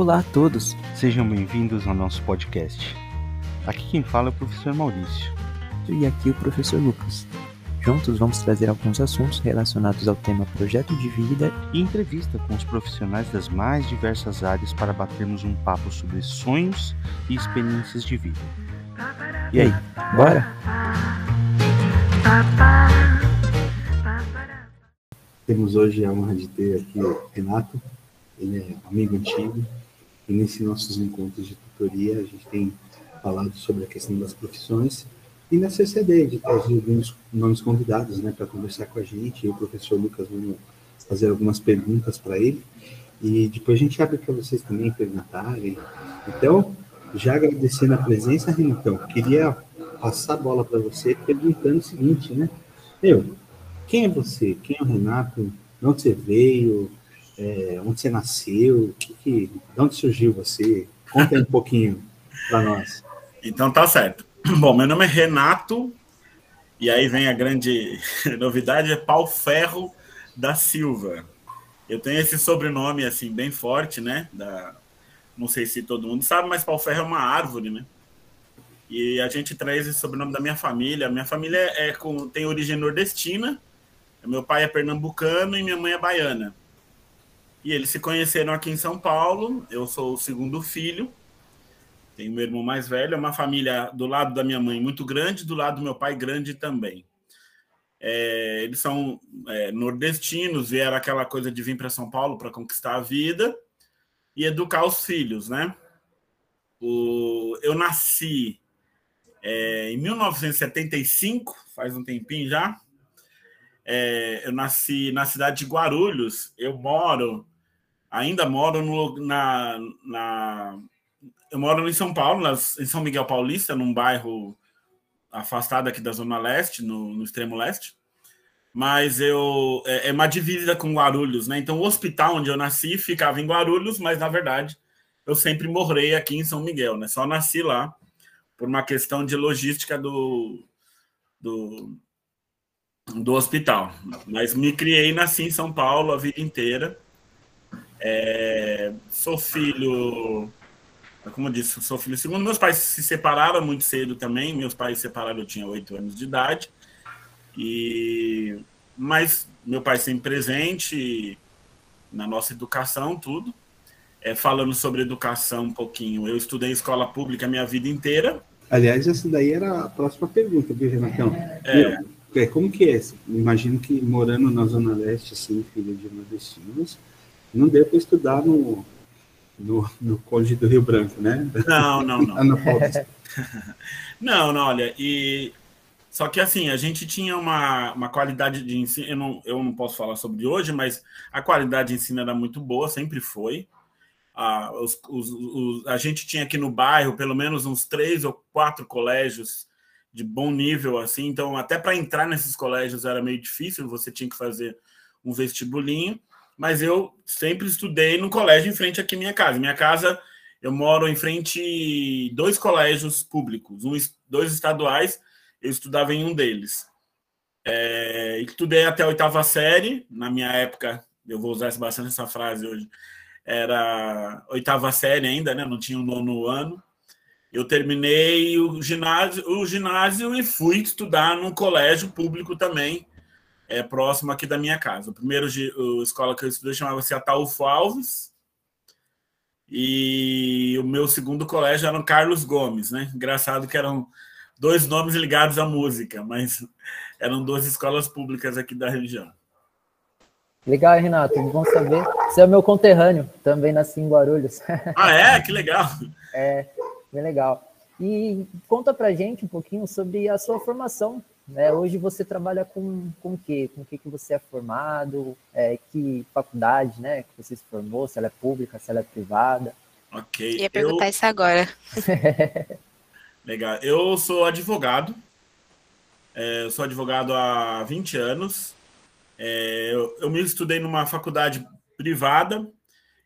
Olá a todos, sejam bem-vindos ao nosso podcast. Aqui quem fala é o professor Maurício. E aqui o professor Lucas. Juntos vamos trazer alguns assuntos relacionados ao tema projeto de vida e entrevista com os profissionais das mais diversas áreas para batermos um papo sobre sonhos e experiências de vida. E aí, bora? Temos hoje a honra de ter aqui o Renato, ele é amigo antigo, e nesses nossos encontros de tutoria a gente tem falado sobre a questão das profissões e necessidade de trazer alguns nomes convidados né, para conversar com a gente. E o professor Lucas vamos fazer algumas perguntas para ele. E depois a gente abre para vocês também perguntarem. Então, já agradecendo a presença, Renatão, queria passar a bola para você perguntando o seguinte, né? Eu, quem é você? Quem é o Renato? De onde você veio? É, onde você nasceu? Que, que, de onde surgiu você? Conta um pouquinho para nós. Então tá certo. Bom, meu nome é Renato, e aí vem a grande novidade, é Pau Ferro da Silva. Eu tenho esse sobrenome, assim, bem forte, né? Da... Não sei se todo mundo sabe, mas Pau Ferro é uma árvore, né? E a gente traz esse sobrenome da minha família. Minha família é com, tem origem nordestina, meu pai é pernambucano e minha mãe é baiana. E eles se conheceram aqui em São Paulo, eu sou o segundo filho, tenho meu irmão mais velho, é uma família do lado da minha mãe muito grande, do lado do meu pai grande também. É, eles são é, nordestinos, vieram aquela coisa de vir para São Paulo para conquistar a vida e educar os filhos, né? O, eu nasci é, em 1975, faz um tempinho já. É, eu nasci na cidade de Guarulhos. Eu moro, ainda moro no, na, na eu moro em São Paulo, nas, em São Miguel Paulista, num bairro afastado aqui da Zona Leste, no, no extremo leste. Mas eu é, é, uma divisa com Guarulhos, né? Então o hospital onde eu nasci ficava em Guarulhos, mas na verdade eu sempre morei aqui em São Miguel, né? Só nasci lá por uma questão de logística do, do, do hospital. Mas me criei nasci em São Paulo a vida inteira. É, sou filho como eu disse, sou filho segundo. Meus pais se separaram muito cedo também. Meus pais se separaram, eu tinha oito anos de idade. E mas meu pai sempre presente na nossa educação, tudo. É, falando sobre educação um pouquinho, eu estudei escola pública a minha vida inteira. Aliás, essa daí era a próxima pergunta, viu, Renatão? É. é como que é? Imagino que morando na Zona Leste, assim, filho de nordestinos, não deu para estudar no, no, no Conde do Rio Branco, né? Não, não, não. não, não, olha, e só que assim, a gente tinha uma, uma qualidade de ensino, eu não, eu não posso falar sobre hoje, mas a qualidade de ensino era muito boa, sempre foi. Ah, os, os, os, a gente tinha aqui no bairro pelo menos uns três ou quatro colégios de bom nível, assim, então até para entrar nesses colégios era meio difícil, você tinha que fazer um vestibulinho mas eu sempre estudei no colégio em frente aqui à minha casa. Minha casa, eu moro em frente dois colégios públicos, um, dois estaduais, eu estudava em um deles. É, estudei até a oitava série, na minha época, eu vou usar bastante essa frase hoje, era oitava série ainda, né? Não tinha o nono ano. Eu terminei o ginásio, o ginásio e fui estudar num colégio público também, é próximo aqui da minha casa. O primeiro a escola que eu estudei chamava-se Ataúfo Alves. E o meu segundo colégio era o Carlos Gomes, né? Engraçado que eram dois nomes ligados à música, mas eram duas escolas públicas aqui da região. Legal, Renato. Bom saber. Você é meu conterrâneo, também nasci em Guarulhos. Ah, é? Que legal. É, bem legal. E conta pra gente um pouquinho sobre a sua formação né? Hoje você trabalha com, com o quê? Com o que, que você é formado? É, que faculdade né, que você se formou? Se ela é pública, se ela é privada? Ok. Ia perguntar eu... isso agora. Legal. Eu sou advogado. É, eu sou advogado há 20 anos. É, eu, eu me estudei numa faculdade privada.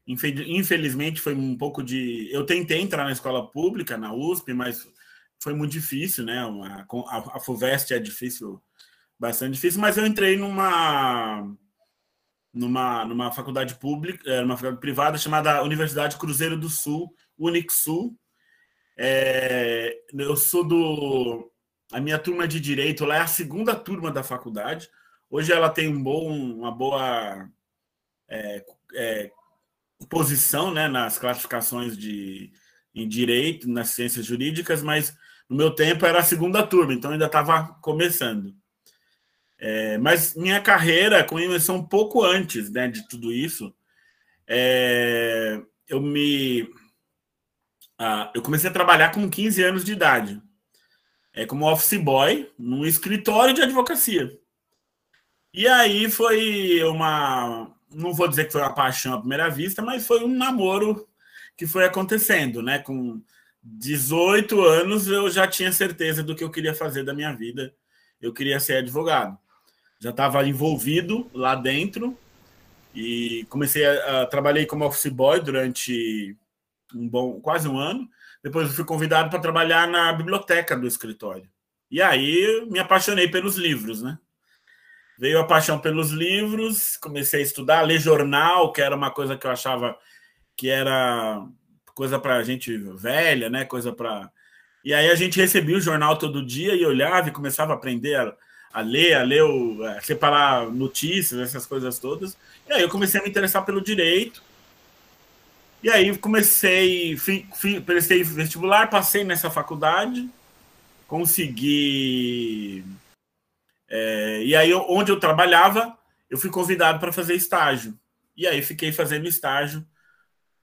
Infelizmente, foi um pouco de. Eu tentei entrar na escola pública, na USP, mas foi muito difícil, né? A, a, a FUVEST é difícil, bastante difícil, mas eu entrei numa numa, numa faculdade pública, é, numa faculdade privada chamada Universidade Cruzeiro do Sul, Unixul. É, eu sou do. A minha turma de direito lá é a segunda turma da faculdade. Hoje ela tem um bom, uma boa é, é, posição né, nas classificações de, em direito, nas ciências jurídicas, mas no meu tempo era a segunda turma, então ainda estava começando. É, mas minha carreira começou um pouco antes né, de tudo isso. É, eu me. Ah, eu comecei a trabalhar com 15 anos de idade, é, como office boy, num escritório de advocacia. E aí foi uma. Não vou dizer que foi uma paixão à primeira vista, mas foi um namoro que foi acontecendo, né? Com 18 anos eu já tinha certeza do que eu queria fazer da minha vida. Eu queria ser advogado. Já estava envolvido lá dentro e comecei a, a trabalhei como office boy durante um bom quase um ano. Depois fui convidado para trabalhar na biblioteca do escritório. E aí me apaixonei pelos livros, né? Veio a paixão pelos livros, comecei a estudar, a ler jornal, que era uma coisa que eu achava que era coisa para gente velha, né? Coisa para. E aí a gente recebia o jornal todo dia e olhava e começava a aprender a, a ler, a ler, o, a separar notícias, essas coisas todas. E aí eu comecei a me interessar pelo direito. E aí comecei, fui, fui, prestei vestibular, passei nessa faculdade, consegui. É, e aí, onde eu trabalhava, eu fui convidado para fazer estágio. E aí fiquei fazendo estágio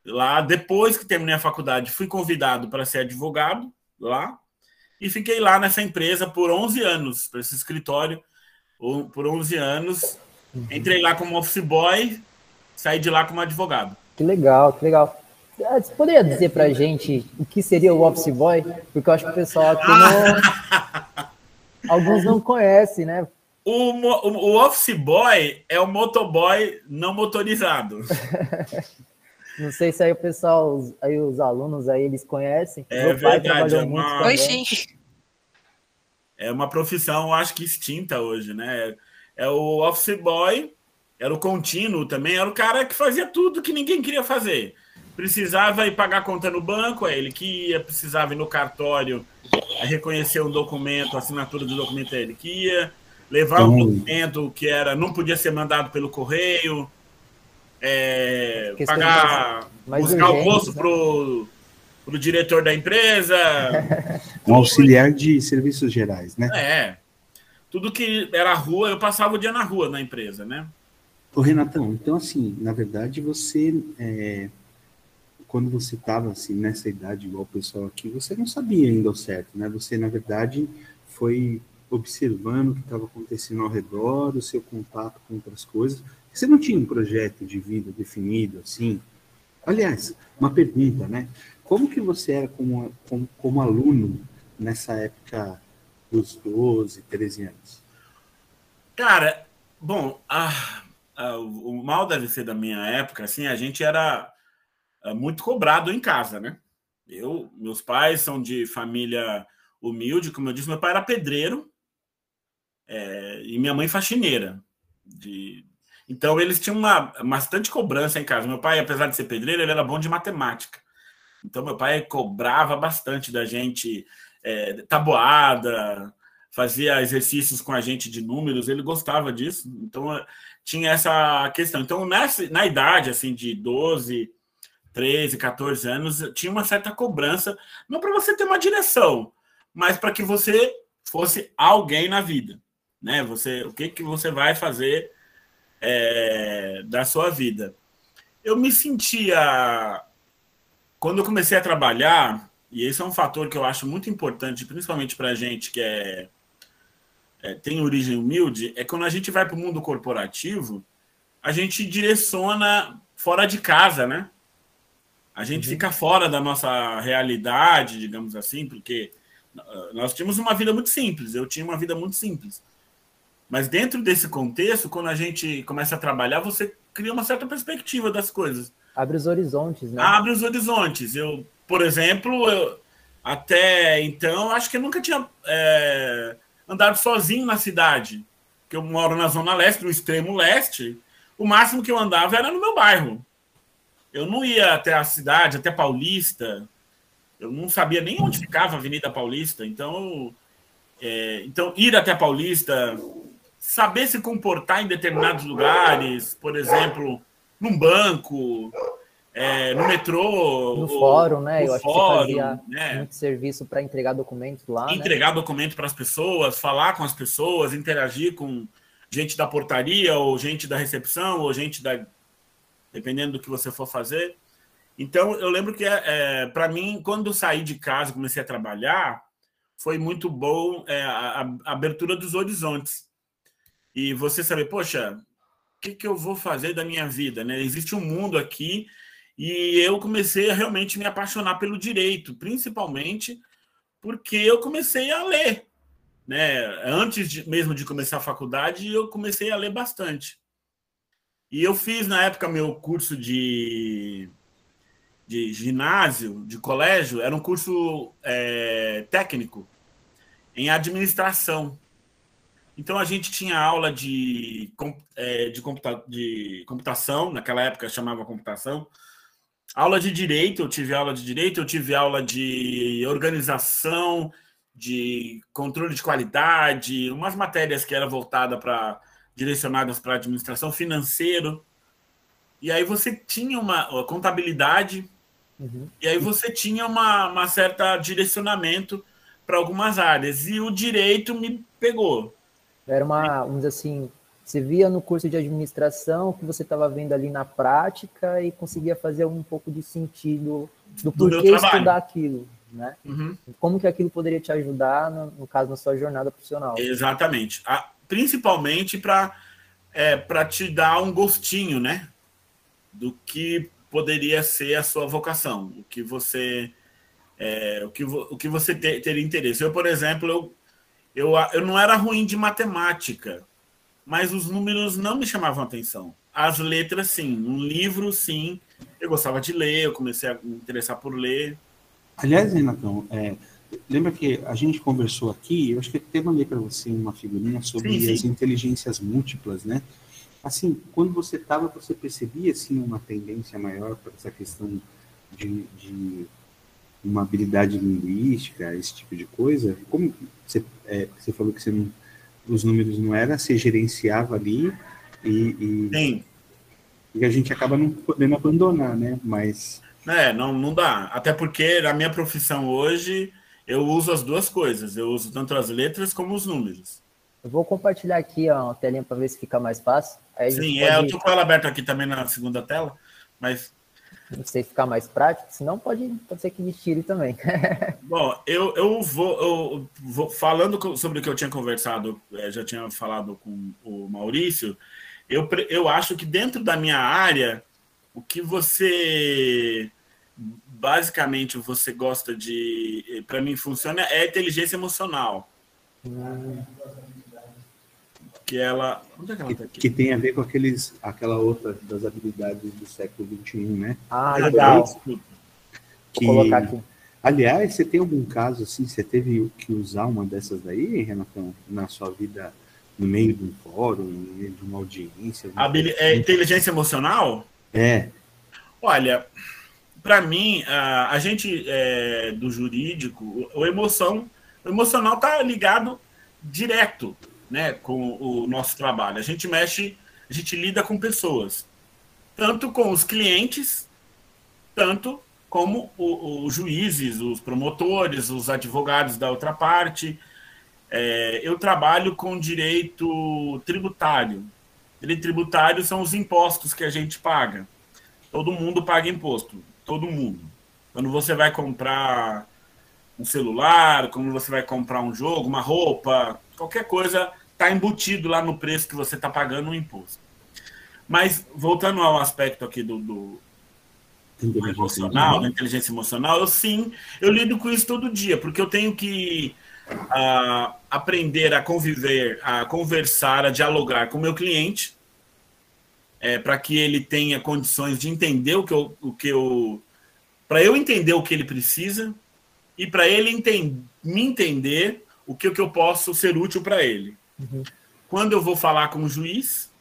lá. Depois que terminei a faculdade, fui convidado para ser advogado lá e fiquei lá nessa empresa por 11 anos, para esse escritório, por 11 anos. Uhum. Entrei lá como office boy, saí de lá como advogado. Que legal, que legal. Ah, você poderia dizer para a gente o que seria o office boy? Porque eu acho que o pessoal aqui não... Alguns não conhecem, né? O, o, o office boy é o motoboy não motorizado. Não sei se aí o pessoal, aí os alunos aí eles conhecem. É Meu pai verdade, é uma... É uma profissão, acho que extinta hoje, né? É o office boy, era o contínuo também, era o cara que fazia tudo que ninguém queria fazer. Precisava ir pagar conta no banco, é ele que ia, precisava ir no cartório reconhecer um documento, a assinatura do documento é ele que ia, levar um documento que era não podia ser mandado pelo correio, é, pagar, mais buscar urgente, almoço né? pro, pro diretor da empresa. Um auxiliar de serviços gerais, né? É. Tudo que era rua, eu passava o dia na rua na empresa, né? Ô, Renatão, então assim, na verdade você, é, quando você estava assim, nessa idade, igual o pessoal aqui, você não sabia ainda o certo, né? Você, na verdade, foi observando o que estava acontecendo ao redor, o seu contato com outras coisas, você não tinha um projeto de vida definido assim? Aliás, uma pergunta, né? Como que você era como, como, como aluno nessa época dos 12, 13 anos? Cara, bom, a, a, o mal deve ser da minha época, assim, a gente era é, muito cobrado em casa, né? Eu, meus pais são de família humilde, como eu disse, meu pai era pedreiro é, e minha mãe faxineira, de, então eles tinham uma bastante cobrança em casa. Meu pai, apesar de ser pedreiro, ele era bom de matemática. Então meu pai cobrava bastante da gente é, tabuada, fazia exercícios com a gente de números, ele gostava disso. Então é, tinha essa questão. Então nessa, na idade assim de 12, 13, 14 anos, tinha uma certa cobrança, não para você ter uma direção, mas para que você fosse alguém na vida, né? Você, o que que você vai fazer é, da sua vida. Eu me sentia. Quando eu comecei a trabalhar, e esse é um fator que eu acho muito importante, principalmente para a gente que é, é, tem origem humilde, é quando a gente vai para o mundo corporativo, a gente direciona fora de casa, né? A gente uhum. fica fora da nossa realidade, digamos assim, porque nós tínhamos uma vida muito simples. Eu tinha uma vida muito simples. Mas dentro desse contexto, quando a gente começa a trabalhar, você cria uma certa perspectiva das coisas. Abre os horizontes, né? Abre os horizontes. Eu, por exemplo, eu, até então, acho que eu nunca tinha é, andado sozinho na cidade. Que eu moro na zona leste, no extremo leste. o máximo que eu andava era no meu bairro. Eu não ia até a cidade, até Paulista. Eu não sabia nem onde ficava a Avenida Paulista. Então, é, então ir até Paulista, saber se comportar em determinados lugares, por exemplo, num banco, é, no metrô. No fórum, né? Eu acho fórum, que você fazia né? muito serviço para entregar documentos lá. Né? Entregar né? documento para as pessoas, falar com as pessoas, interagir com gente da portaria, ou gente da recepção, ou gente da. dependendo do que você for fazer. Então, eu lembro que, é, para mim, quando eu saí de casa comecei a trabalhar, foi muito bom é, a, a abertura dos horizontes. E você saber, poxa, o que, que eu vou fazer da minha vida? Né? Existe um mundo aqui e eu comecei a realmente me apaixonar pelo direito, principalmente porque eu comecei a ler. Né? Antes de, mesmo de começar a faculdade, eu comecei a ler bastante. E eu fiz, na época, meu curso de, de ginásio, de colégio, era um curso é, técnico em administração. Então a gente tinha aula de, é, de, computa, de computação, naquela época chamava computação, aula de direito, eu tive aula de direito, eu tive aula de organização, de controle de qualidade, umas matérias que eram voltadas para direcionadas para administração financeiro. E aí você tinha uma contabilidade, uhum. e aí você tinha uma, uma certa direcionamento para algumas áreas. E o direito me pegou. Era uma, vamos dizer assim, você via no curso de administração que você estava vendo ali na prática e conseguia fazer um pouco de sentido do, do porquê estudar aquilo, né? Uhum. Como que aquilo poderia te ajudar, no, no caso, na sua jornada profissional. Exatamente. A, principalmente para é, para te dar um gostinho, né? Do que poderia ser a sua vocação, o que você é, o, que, o que você ter, teria interesse. Eu, por exemplo, eu, eu, eu não era ruim de matemática, mas os números não me chamavam atenção. As letras, sim. Um livro, sim. Eu gostava de ler, eu comecei a me interessar por ler. Aliás, Renatão, é, lembra que a gente conversou aqui, eu acho que até mandei para você uma figurinha sobre sim, sim. as inteligências múltiplas, né? Assim, quando você estava, você percebia assim, uma tendência maior para essa questão de, de, uma habilidade linguística, esse tipo de coisa? Como você, é, você falou que você não os números não era, você gerenciava ali e, e, e, a gente acaba não podendo abandonar, né? Mas. É, não, não dá. Até porque na minha profissão hoje eu uso as duas coisas. Eu uso tanto as letras como os números. Eu vou compartilhar aqui ó, a telinha para ver se fica mais fácil. Sim, é, eu tô com ela aberta aqui também na segunda tela, mas não sei ficar mais prático, senão pode, pode ser que me tire também. Bom, eu, eu, vou, eu vou falando sobre o que eu tinha conversado, é, já tinha falado com o Maurício, eu, eu acho que dentro da minha área, o que você basicamente você gosta de, para mim funciona é inteligência emocional. Hum que ela. Onde é que ela tá aqui? Que tem a ver com aqueles, aquela outra das habilidades do século XXI, né? Ah, legal. Que, Vou colocar aqui. Aliás, você tem algum caso assim, você teve que usar uma dessas daí, Renatão, na sua vida, no meio de um fórum, no meio de uma audiência? é, inteligência emocional? É. Olha, para mim, a, a gente é, do jurídico, o emoção, o emocional tá ligado direto né, com o nosso trabalho. A gente mexe, a gente lida com pessoas, tanto com os clientes, tanto como os juízes, os promotores, os advogados da outra parte. É, eu trabalho com direito tributário. Direito tributário são os impostos que a gente paga. Todo mundo paga imposto, todo mundo. Quando você vai comprar um celular, quando você vai comprar um jogo, uma roupa, qualquer coisa, está embutido lá no preço que você está pagando o imposto. Mas, voltando ao aspecto aqui do, do, do emocional, da inteligência emocional, eu sim, eu lido com isso todo dia, porque eu tenho que uh, aprender a conviver, a conversar, a dialogar com o meu cliente, é, para que ele tenha condições de entender o que eu. O que eu para eu entender o que ele precisa e para ele enten me entender o que, o que eu posso ser útil para ele. Uhum. Quando eu vou falar com o juiz,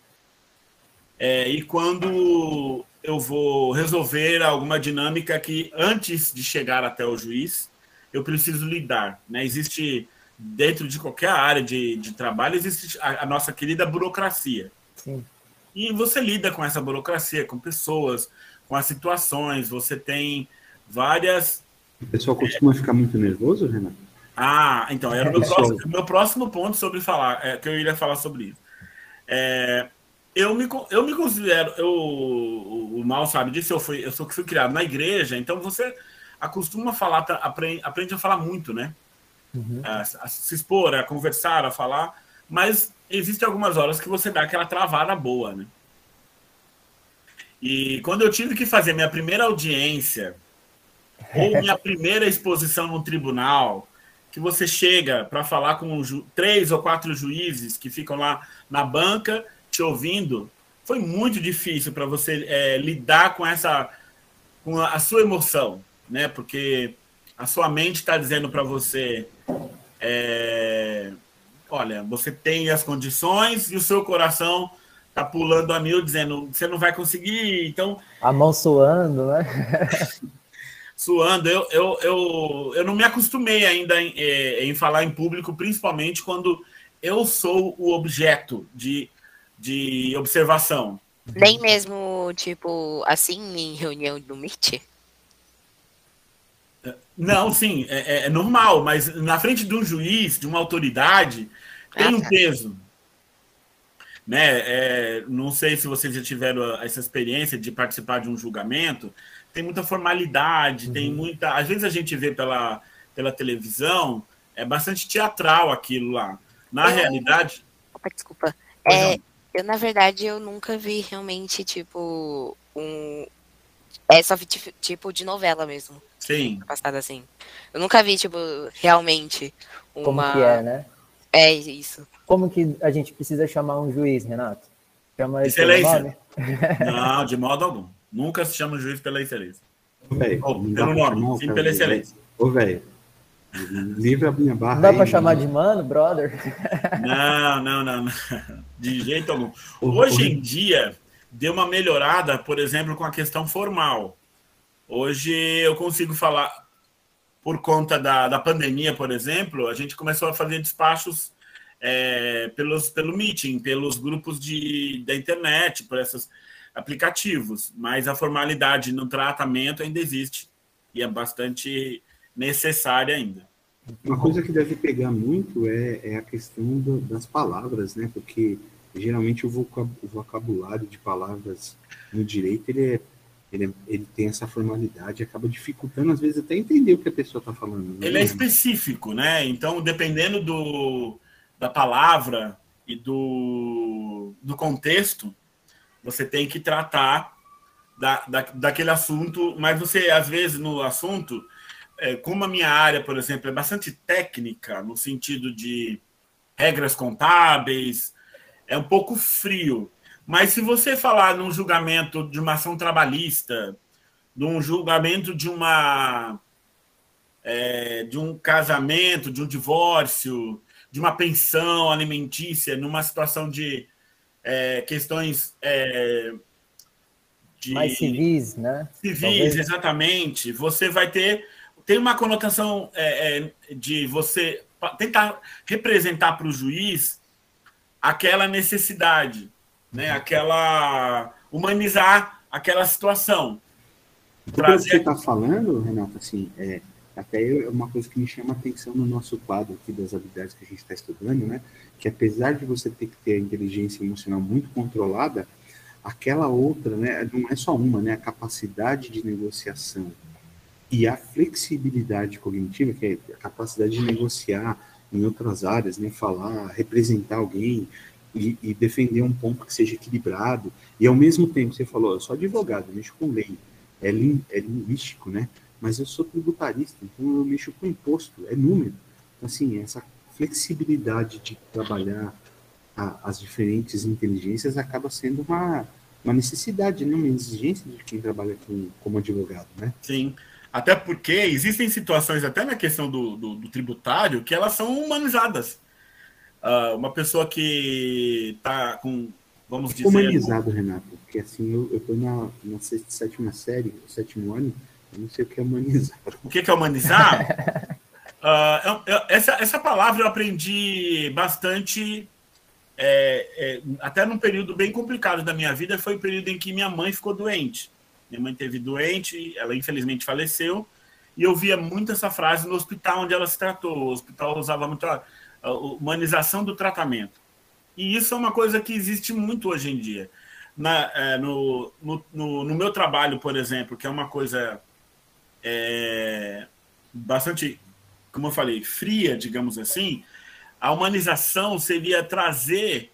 é, e quando eu vou resolver alguma dinâmica que, antes de chegar até o juiz, eu preciso lidar. Né? Existe, dentro de qualquer área de, de trabalho, existe a, a nossa querida burocracia. Sim. E você lida com essa burocracia, com pessoas, com as situações, você tem várias. O pessoal costuma é... ficar muito nervoso, Renato? Ah, então, era o meu, próximo, meu próximo ponto sobre falar, é, que eu iria falar sobre isso. É, eu, me, eu me considero, eu, o, o Mal sabe disso, eu fui, eu sou, fui criado na igreja, então você acostuma falar, aprende, aprende a falar muito, né? Uhum. A, a, se expor, a conversar, a falar, mas existem algumas horas que você dá aquela travada boa, né? E quando eu tive que fazer minha primeira audiência, ou minha primeira exposição no tribunal, que você chega para falar com três ou quatro juízes que ficam lá na banca te ouvindo, foi muito difícil para você é, lidar com essa com a, sua emoção, né? Porque a sua mente está dizendo para você, é, olha, você tem as condições e o seu coração tá pulando a mil, dizendo você não vai conseguir, então a mão suando, né? suando. Eu, eu, eu, eu não me acostumei ainda em, é, em falar em público, principalmente quando eu sou o objeto de, de observação. Nem mesmo, tipo, assim, em reunião do Meet? Não, sim, é, é, normal, mas na frente de um juiz, de uma autoridade, tem ah, um tá. peso. Né? É, não sei se vocês já tiveram essa experiência de participar de um julgamento, tem muita formalidade, uhum. tem muita. Às vezes a gente vê pela, pela televisão, é bastante teatral aquilo lá. Na eu... realidade. Opa, desculpa. É, eu, na verdade, eu nunca vi realmente, tipo, um. É só vi, tipo de novela mesmo. Sim. Passada assim. Eu nunca vi, tipo, realmente uma. Como que é, né? É isso. Como que a gente precisa chamar um juiz, Renato? Chama Excelência. Não, de modo algum. Nunca se chama juiz pela excelência. Véio, oh, pelo nome, sim pela excelência. Ô, velho, livre a minha barra. Não dá para chamar de mano, brother? Não, não, não, não. De jeito algum. Hoje em dia, deu uma melhorada, por exemplo, com a questão formal. Hoje eu consigo falar, por conta da, da pandemia, por exemplo, a gente começou a fazer despachos é, pelos, pelo meeting, pelos grupos de, da internet, por essas aplicativos, mas a formalidade no tratamento ainda existe e é bastante necessária ainda. Uma coisa que deve pegar muito é, é a questão do, das palavras, né? Porque geralmente o vocabulário de palavras no direito ele, é, ele, é, ele tem essa formalidade, acaba dificultando às vezes até entender o que a pessoa está falando. Né? Ele é específico, né? Então, dependendo do, da palavra e do, do contexto, você tem que tratar da, da, daquele assunto, mas você, às vezes, no assunto, é, como a minha área, por exemplo, é bastante técnica, no sentido de regras contábeis, é um pouco frio. Mas se você falar num julgamento de uma ação trabalhista, num julgamento de uma é, de um casamento, de um divórcio, de uma pensão alimentícia, numa situação de é, questões é, de mais civis, né? Civis, Talvez. exatamente. Você vai ter tem uma conotação é, é de você tentar representar para o juiz aquela necessidade, né? Aquela humanizar aquela situação. O que você está falando, Renato, assim, é, até é uma coisa que me chama a atenção no nosso quadro aqui das habilidades que a gente está estudando, né? Que apesar de você ter que ter a inteligência emocional muito controlada, aquela outra, né? Não é só uma, né? A capacidade de negociação e a flexibilidade cognitiva, que é a capacidade de negociar em outras áreas, né? Falar, representar alguém e, e defender um ponto que seja equilibrado. E ao mesmo tempo, você falou, eu sou advogado, mexo com lei, é, lin, é linguístico, né? Mas eu sou tributarista, então eu mexo com imposto, é número. Então, assim, essa flexibilidade de trabalhar a, as diferentes inteligências acaba sendo uma, uma necessidade, né? uma exigência de quem trabalha com, como advogado, né? Sim, até porque existem situações, até na questão do, do, do tributário, que elas são humanizadas. Uh, uma pessoa que está com vamos dizer. Humanizado, Renato, porque assim, eu estou na, na sétima série, sétimo ano, não sei o que é humanizar. O que é humanizar? uh, eu, eu, essa, essa palavra eu aprendi bastante, é, é, até num período bem complicado da minha vida, foi o período em que minha mãe ficou doente. Minha mãe teve doente, ela infelizmente faleceu, e eu via muito essa frase no hospital onde ela se tratou. O hospital usava muito a, a humanização do tratamento. E isso é uma coisa que existe muito hoje em dia. Na, é, no, no, no, no, meu trabalho, por exemplo, que é uma coisa é, bastante, como eu falei, fria, digamos assim, a humanização seria trazer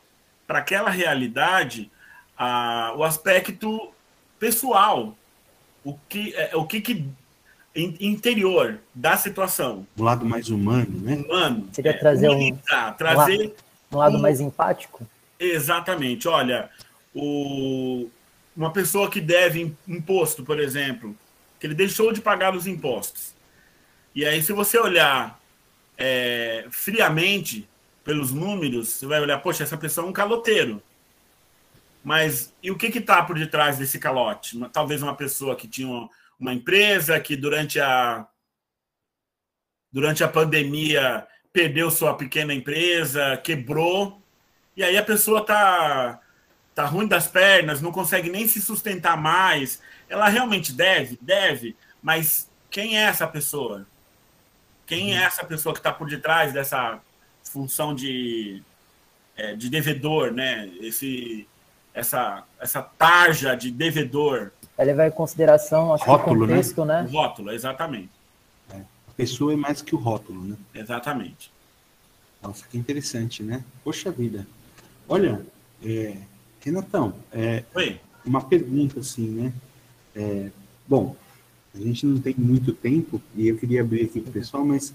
para aquela realidade a, o aspecto pessoal, o que, é, o que, que interior da situação. O lado mais humano, né? Humano. Seria é, trazer um, trazer um, lado um, mais empático. Exatamente. Olha, o, uma pessoa que deve imposto, por exemplo, que ele deixou de pagar os impostos. E aí, se você olhar é, friamente pelos números, você vai olhar, poxa, essa pessoa é um caloteiro. Mas e o que está por detrás desse calote? Talvez uma pessoa que tinha uma empresa que durante a durante a pandemia perdeu sua pequena empresa, quebrou, e aí a pessoa tá tá ruim das pernas, não consegue nem se sustentar mais. Ela realmente deve, deve, mas quem é essa pessoa? Quem é essa pessoa que está por detrás dessa função de, é, de devedor, né? Esse, essa, essa tarja de devedor ela levar em consideração acho rótulo, o né? contexto, né? né? O rótulo, exatamente. É. A pessoa é mais que o rótulo, né? Exatamente. Nossa, que interessante, né? Poxa vida. Olha, é, Renatão, é, Oi. uma pergunta assim, né? É, bom, a gente não tem muito tempo e eu queria abrir aqui para o pessoal, mas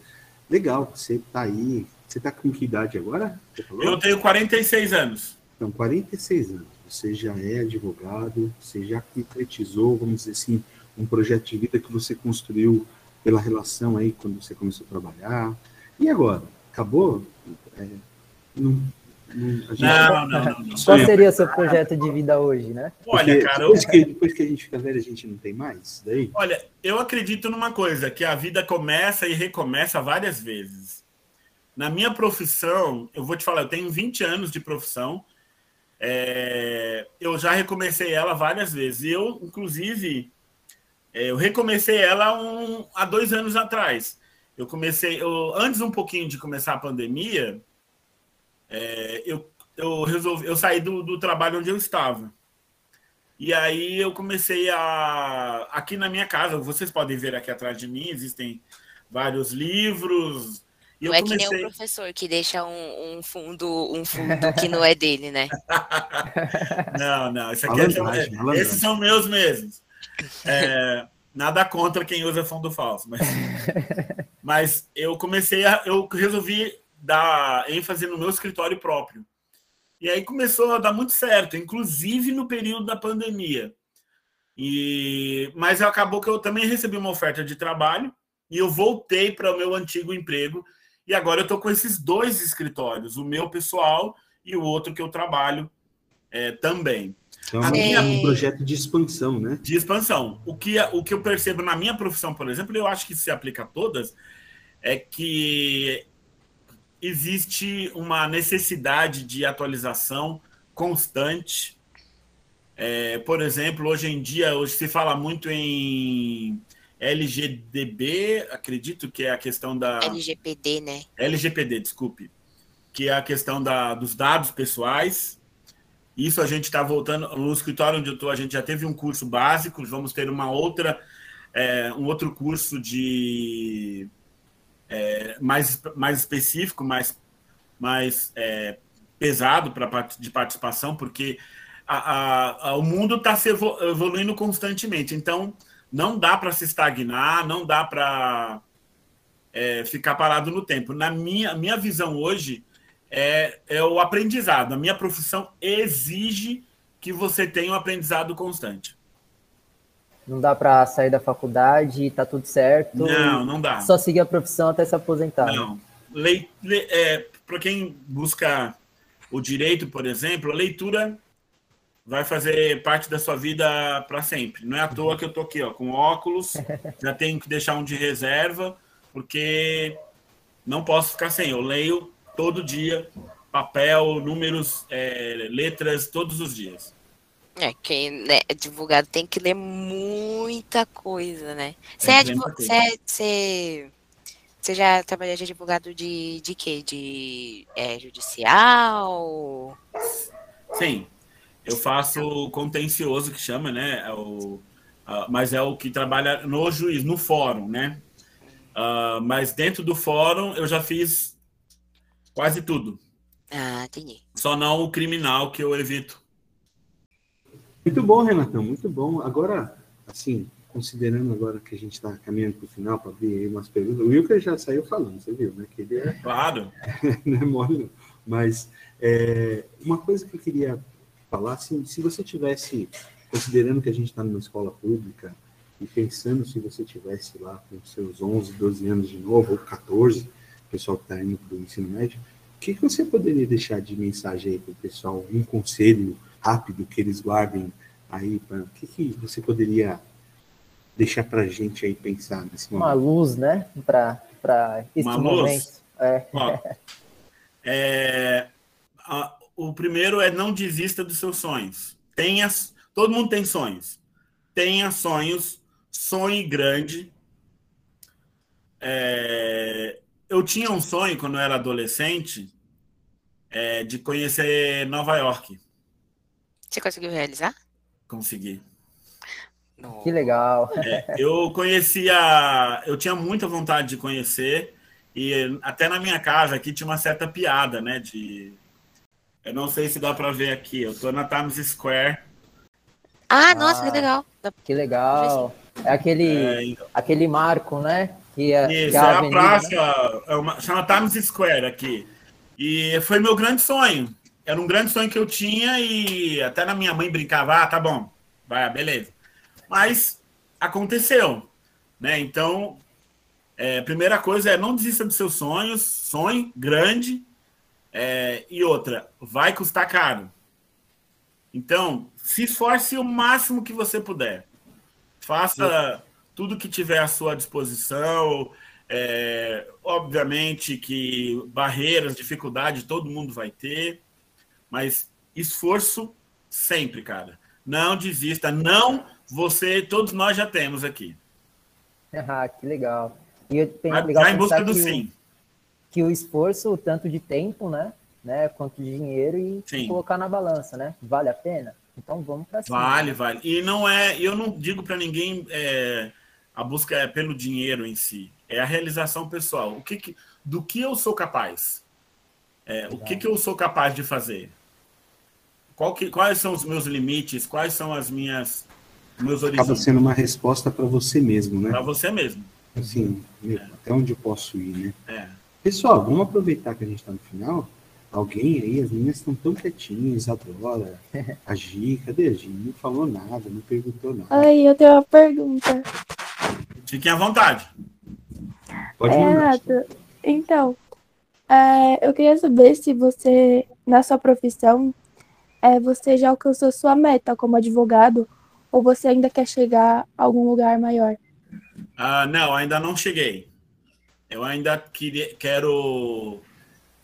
legal, você está aí. Você está com que idade agora? Eu tenho 46 anos. Então, 46 anos você já é advogado, você já concretizou, vamos dizer assim, um projeto de vida que você construiu pela relação aí quando você começou a trabalhar. E agora? Acabou? É, não, não, não, não, não, Qual seria seu projeto de vida hoje, né? Olha, Porque cara, depois, eu... que, depois que a gente fica velho, a gente não tem mais? Daí? Olha, eu acredito numa coisa, que a vida começa e recomeça várias vezes. Na minha profissão, eu vou te falar, eu tenho 20 anos de profissão, é, eu já recomecei ela várias vezes. Eu, inclusive, é, eu recomecei ela um, há dois anos atrás. Eu comecei, eu, antes um pouquinho de começar a pandemia, é, eu, eu resolvi, eu saí do, do trabalho onde eu estava. E aí eu comecei a. Aqui na minha casa, vocês podem ver aqui atrás de mim, existem vários livros, e não é comecei... que nem o professor que deixa um, um, fundo um fundo que não é dele, né? não, não. Isso aqui é, esses são meus mesmos. É, nada contra quem usa fundo falso, mas, mas eu comecei a. Eu resolvi dar ênfase no meu escritório próprio. E aí começou a dar muito certo, inclusive no período da pandemia. E, mas acabou que eu também recebi uma oferta de trabalho e eu voltei para o meu antigo emprego e agora eu estou com esses dois escritórios, o meu pessoal e o outro que eu trabalho é, também. Então, é minha... um projeto de expansão, né? De expansão. O que, o que eu percebo na minha profissão, por exemplo, eu acho que se aplica a todas, é que existe uma necessidade de atualização constante. É, por exemplo, hoje em dia, hoje se fala muito em LGDB, acredito que é a questão da. LGPD, né? LGPD, desculpe. Que é a questão da, dos dados pessoais. Isso a gente está voltando. No escritório onde eu estou, a gente já teve um curso básico, vamos ter uma outra, é, um outro curso de é, mais, mais específico, mais, mais é, pesado para de participação, porque a, a, a, o mundo está se evoluindo constantemente. Então, não dá para se estagnar, não dá para é, ficar parado no tempo. Na minha, minha visão hoje é, é o aprendizado. A minha profissão exige que você tenha um aprendizado constante. Não dá para sair da faculdade e tá tudo certo. Não, não dá. Só seguir a profissão até se aposentar. Não. Le, le, é, para quem busca o direito, por exemplo, a leitura vai fazer parte da sua vida para sempre. Não é à toa que eu tô aqui, ó, com óculos, já tenho que deixar um de reserva, porque não posso ficar sem. Eu leio todo dia, papel, números, é, letras, todos os dias. É, quem né, advogado tem que ler muita coisa, né? Você, é, advogado, é, você, você, já trabalhou de advogado de, de quê? De é, judicial? Sim, eu faço contencioso, que chama, né? É o, uh, mas é o que trabalha no juiz, no fórum, né? Uh, mas dentro do fórum eu já fiz quase tudo. Ah, entendi. Só não o criminal, que eu evito. Muito bom, Renatão, muito bom. Agora, assim, considerando agora que a gente está caminhando para o final para ver aí umas perguntas, o Wilker já saiu falando, você viu, né? Que ele é. Claro. não é mole, não. Mas é, uma coisa que eu queria falar, assim, se você tivesse, considerando que a gente está numa escola pública, e pensando se você tivesse lá com seus 11, 12 anos de novo, ou 14, pessoal que está indo para o ensino médio, o que, que você poderia deixar de mensagem aí para o pessoal? Um conselho rápido que eles guardem aí? Pra, o que, que você poderia deixar para a gente aí pensar nesse momento? Uma luz, né? Para esse Uma momento. Luz? É. Ó, é, a, o primeiro é não desista dos seus sonhos. Tenha, todo mundo tem sonhos. Tenha sonhos, sonhe grande. É, eu tinha um sonho quando eu era adolescente é, de conhecer Nova York. Você conseguiu realizar? Consegui. Que legal. É, eu conhecia, eu tinha muita vontade de conhecer e até na minha casa aqui tinha uma certa piada, né? De, eu não sei se dá para ver aqui. Eu tô na Times Square. Ah, nossa, ah, que legal. Que legal. É aquele, é, então. aquele marco, né? Que é, Isso, que é a, avenida, a praça, né? é uma, chama Times Square aqui. E foi meu grande sonho. Era um grande sonho que eu tinha e até na minha mãe brincava, ah, tá bom, vai, beleza. Mas aconteceu, né? Então, é, primeira coisa é não desista dos seus sonhos, sonhe grande. É, e outra, vai custar caro. Então, se esforce o máximo que você puder. Faça tudo que tiver à sua disposição. É, obviamente que barreiras, dificuldade, todo mundo vai ter, mas esforço sempre, cara. Não desista, não você, todos nós já temos aqui. Ah, que legal. E eu tenho vai, legal em busca do sim. O, que o esforço, tanto de tempo, né, né, quanto de dinheiro e sim. colocar na balança, né? Vale a pena? Então vamos para cima. Vale, vale. E não é, eu não digo para ninguém é, a busca é pelo dinheiro em si, é a realização pessoal. O que, que do que eu sou capaz? É, o que, que eu sou capaz de fazer? Qual que, quais são os meus limites? Quais são as minhas meus horizontes? Acaba sendo uma resposta para você mesmo, né? Para você mesmo. Assim, meu, é. até onde eu posso ir, né? É. Pessoal, vamos aproveitar que a gente está no final Alguém aí, as meninas estão tão quietinhas, adora. A Gi, cadê a Gi? Não falou nada, não perguntou nada. Oi, eu tenho uma pergunta. Fiquem à vontade. Pode é, Renato, então, é, eu queria saber se você, na sua profissão, é, você já alcançou sua meta como advogado ou você ainda quer chegar a algum lugar maior? Uh, não, ainda não cheguei. Eu ainda queria, quero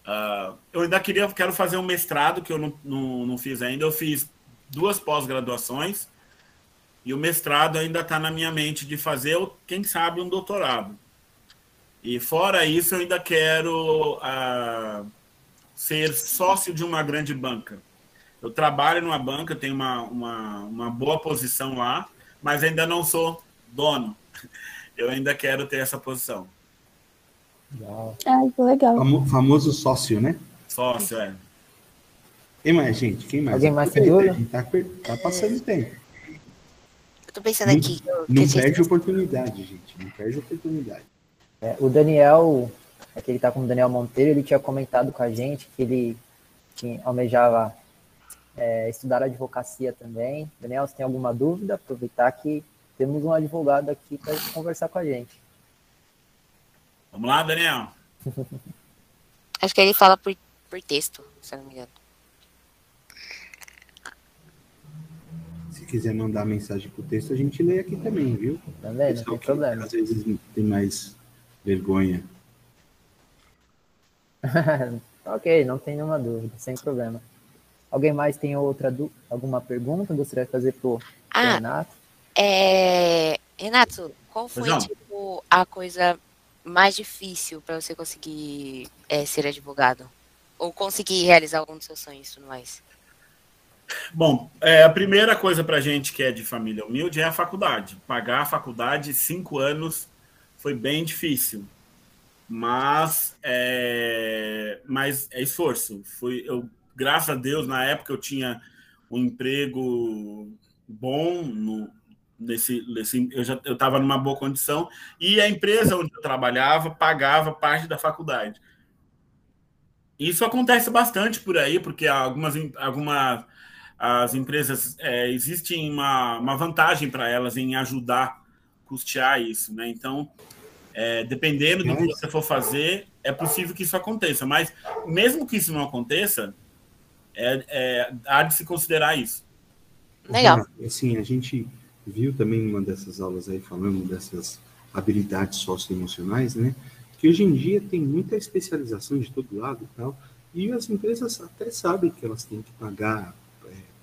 Uh, eu ainda queria, quero fazer um mestrado que eu não, não, não fiz ainda. Eu fiz duas pós-graduações e o mestrado ainda está na minha mente de fazer, quem sabe, um doutorado. E fora isso, eu ainda quero uh, ser sócio de uma grande banca. Eu trabalho numa banca, tenho uma, uma, uma boa posição lá, mas ainda não sou dono. Eu ainda quero ter essa posição. Legal. Ai, que legal. Famo, famoso sócio, né? Sócio, é. Quem mais, gente? Quem mais? Alguém mais tem dúvida? Tá, tá passando tempo. Eu tô pensando não, aqui. Não perde oportunidade, gente. Não perde oportunidade. É, o Daniel, aquele que tá com o Daniel Monteiro, ele tinha comentado com a gente que ele tinha, almejava é, estudar advocacia também. Daniel, se tem alguma dúvida, aproveitar que temos um advogado aqui para conversar com a gente. Vamos lá, Daniel. Acho que ele fala por, por texto, se eu não me engano. quiser mandar mensagem por texto, a gente lê aqui também, viu? Também, não tem problema. Às vezes tem mais vergonha. ok, não tem nenhuma dúvida, sem problema. Alguém mais tem outra alguma pergunta? Gostaria de fazer para o ah, Renato? É... Renato, qual foi tipo, a coisa mais difícil para você conseguir é, ser advogado? Ou conseguir realizar algum dos seus sonhos e tudo mais? Bom, é, a primeira coisa para gente que é de família humilde é a faculdade. Pagar a faculdade cinco anos foi bem difícil, mas é, mas é esforço. Foi eu, graças a Deus, na época eu tinha um emprego bom no, nesse, nesse eu já eu estava numa boa condição e a empresa onde eu trabalhava pagava parte da faculdade. Isso acontece bastante por aí, porque algumas, algumas as empresas é, existe uma, uma vantagem para elas em ajudar a custear isso, né? Então, é, dependendo do que você for fazer, é possível que isso aconteça. Mas mesmo que isso não aconteça, é, é, há de se considerar isso. Legal. Assim, a gente viu também numa dessas aulas aí falando dessas habilidades socioemocionais, né? Que hoje em dia tem muita especialização de todo lado e tal, e as empresas até sabem que elas têm que pagar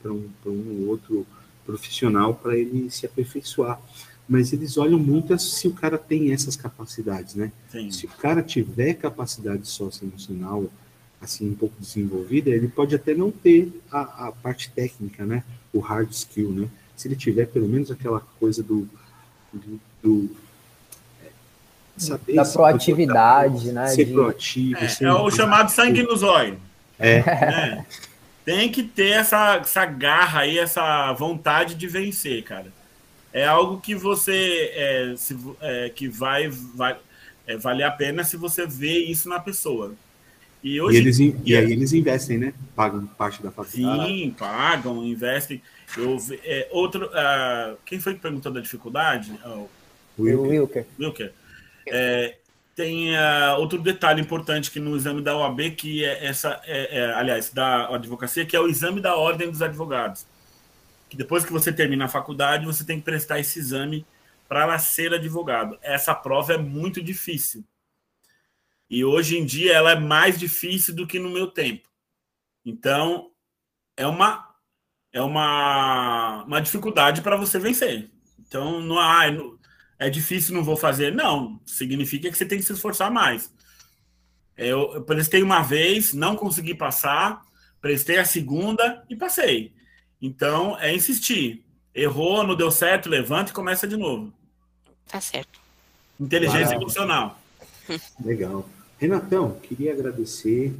para um, um outro profissional para ele se aperfeiçoar. Mas eles olham muito se o cara tem essas capacidades, né? Sim. Se o cara tiver capacidade socioemocional assim um pouco desenvolvida, ele pode até não ter a, a parte técnica, né? O hard skill, né? Se ele tiver pelo menos aquela coisa do, do, do é, saber da proatividade, né? Ser de... proativo. É, ser é o chamado sangue nos olhos. É. é tem que ter essa, essa garra aí, essa vontade de vencer, cara. É algo que você é, se, é, que vai, vai é, valer a pena se você vê isso na pessoa. E, hoje, e, eles, e aí eles investem, né? Pagam parte da faculdade. Sim, pagam, investem. Eu, é, outro, uh, quem foi que perguntou da dificuldade? Oh, Wilker. Wilker. Wilker. É, tem uh, outro detalhe importante que no exame da OAB, que é essa, é, é, aliás, da advocacia, que é o exame da ordem dos advogados. Que depois que você termina a faculdade, você tem que prestar esse exame para ser advogado. Essa prova é muito difícil. E hoje em dia ela é mais difícil do que no meu tempo. Então, é uma é uma, uma dificuldade para você vencer. Então, não há, é difícil, não vou fazer. Não, significa que você tem que se esforçar mais. Eu, eu prestei uma vez, não consegui passar, prestei a segunda e passei. Então, é insistir. Errou, não deu certo, levanta e começa de novo. Tá certo. Inteligência emocional. Legal. Renatão, queria agradecer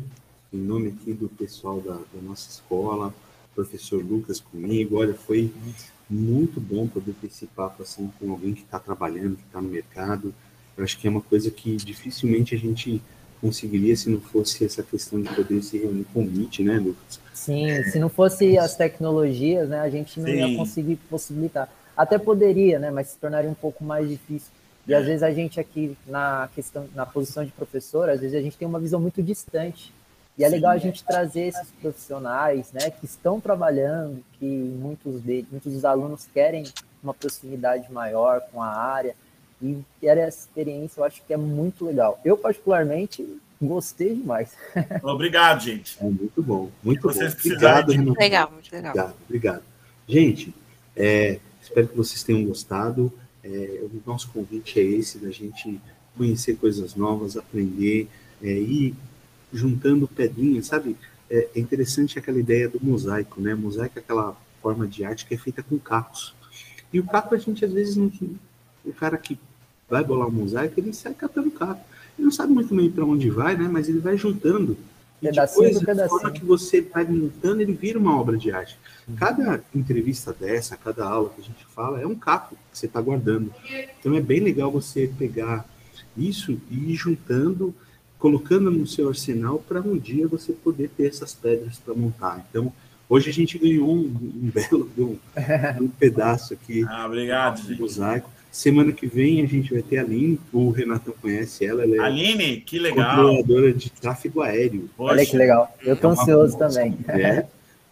em nome aqui do pessoal da, da nossa escola, professor Lucas comigo. Olha, foi muito bom poder ter esse papo assim com alguém que está trabalhando, que está no mercado. Eu acho que é uma coisa que dificilmente a gente conseguiria se não fosse essa questão de poder se reunir com o Meet, né, Lucas? Sim, se não fosse as tecnologias, né, a gente não Sim. ia conseguir possibilitar. Até poderia, né, mas se tornaria um pouco mais difícil. E é. às vezes a gente aqui na questão, na posição de professor, às vezes a gente tem uma visão muito distante e é legal a gente trazer esses profissionais, né, que estão trabalhando, que muitos deles, muitos dos alunos querem uma proximidade maior com a área e ter essa experiência, eu acho que é muito legal. Eu particularmente gostei demais. Obrigado, gente. É muito bom, muito vocês bom. Obrigado, de... legal, muito legal. Obrigado, obrigado. Gente, é, espero que vocês tenham gostado. É, o nosso convite é esse, da gente conhecer coisas novas, aprender é, e juntando pedrinhas, sabe? É, é interessante aquela ideia do mosaico, né? Mosaico é aquela forma de arte que é feita com cacos. E o caco a gente às vezes não. O cara que vai bolar o mosaico, ele sai catando caco. Ele não sabe muito bem para onde vai, né? Mas ele vai juntando. E depois, da forma que você vai montando, ele vira uma obra de arte. Cada entrevista dessa, cada aula que a gente fala, é um caco que você está guardando. Então é bem legal você pegar isso e ir juntando colocando no seu arsenal para um dia você poder ter essas pedras para montar. Então, hoje a gente ganhou um, um belo um, um, pedaço aqui ah, obrigado, do mosaico. Semana que vem a gente vai ter a Aline, o Renatão conhece ela. ela é Aline, que legal. Controladora de tráfego aéreo. Poxa, Olha que legal. Eu tô é ansioso também. É,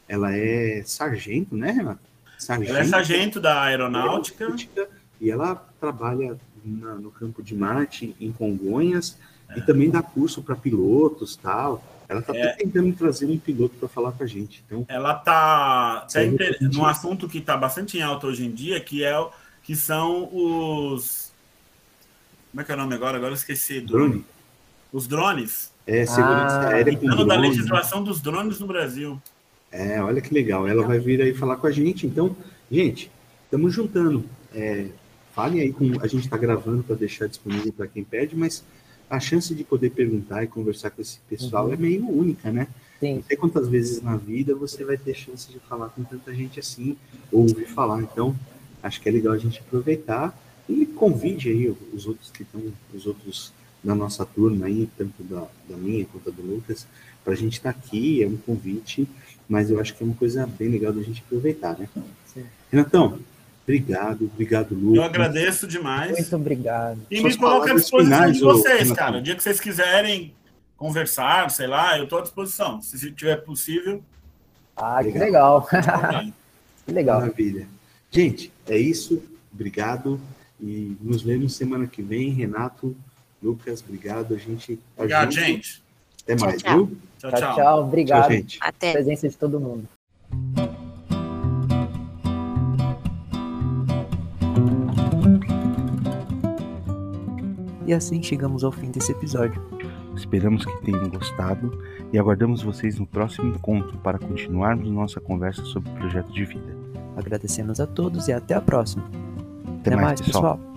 ela é sargento, né, Renato? sargento, ela é sargento da aeronáutica. aeronáutica e ela trabalha na, no campo de Marte, em Congonhas, é. e também dá curso para pilotos tal. Ela está é. tentando trazer um piloto para falar com a gente. Então, ela está tá, tá num assunto que está bastante em alta hoje em dia, que é que são os como é que é o nome agora? Agora eu esqueci. Do... Drone. Os drones. É, segurança ah, aérea com drones. da legislação dos drones no Brasil. É, olha que legal. Ela vai vir aí falar com a gente. Então, gente, estamos juntando. É, falem aí com. A gente está gravando para deixar disponível para quem pede, mas a chance de poder perguntar e conversar com esse pessoal uhum. é meio única, né? Sim. Não sei quantas vezes na vida você vai ter chance de falar com tanta gente assim, ou ouvir falar. Então, acho que é legal a gente aproveitar e convide aí os outros que estão, os outros da nossa turma aí, tanto da, da minha quanto do Lucas, para a gente estar tá aqui, é um convite, mas eu acho que é uma coisa bem legal da gente aproveitar, né? Sim. Renatão, obrigado, obrigado, Lucas. Eu agradeço demais. Muito obrigado. E Suas me coloco à disposição finais, de vocês, cara. O dia que vocês quiserem conversar, sei lá, eu estou à disposição. Se tiver possível. Ah, que legal. que legal. Maravilha. Gente, é isso. Obrigado. E nos vemos semana que vem. Renato, Lucas, obrigado. A gente. Tá obrigado, junto. gente. Até tchau, mais, tchau. viu? Tchau, tchau. tchau obrigado. Tchau, gente. Até. Presença de todo mundo. E assim chegamos ao fim desse episódio. Esperamos que tenham gostado e aguardamos vocês no próximo encontro para continuarmos nossa conversa sobre o projeto de vida. Agradecemos a todos e até a próxima. Até, até mais, mais, pessoal. pessoal.